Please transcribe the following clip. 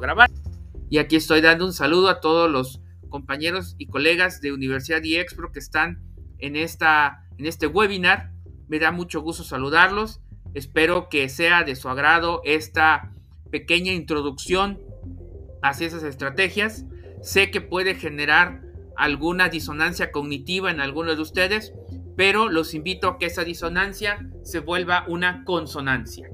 grabar. Y aquí estoy dando un saludo a todos los compañeros y colegas de Universidad IEXPRO que están en, esta, en este webinar. Me da mucho gusto saludarlos. Espero que sea de su agrado esta pequeña introducción hacia esas estrategias. Sé que puede generar alguna disonancia cognitiva en algunos de ustedes, pero los invito a que esa disonancia se vuelva una consonancia.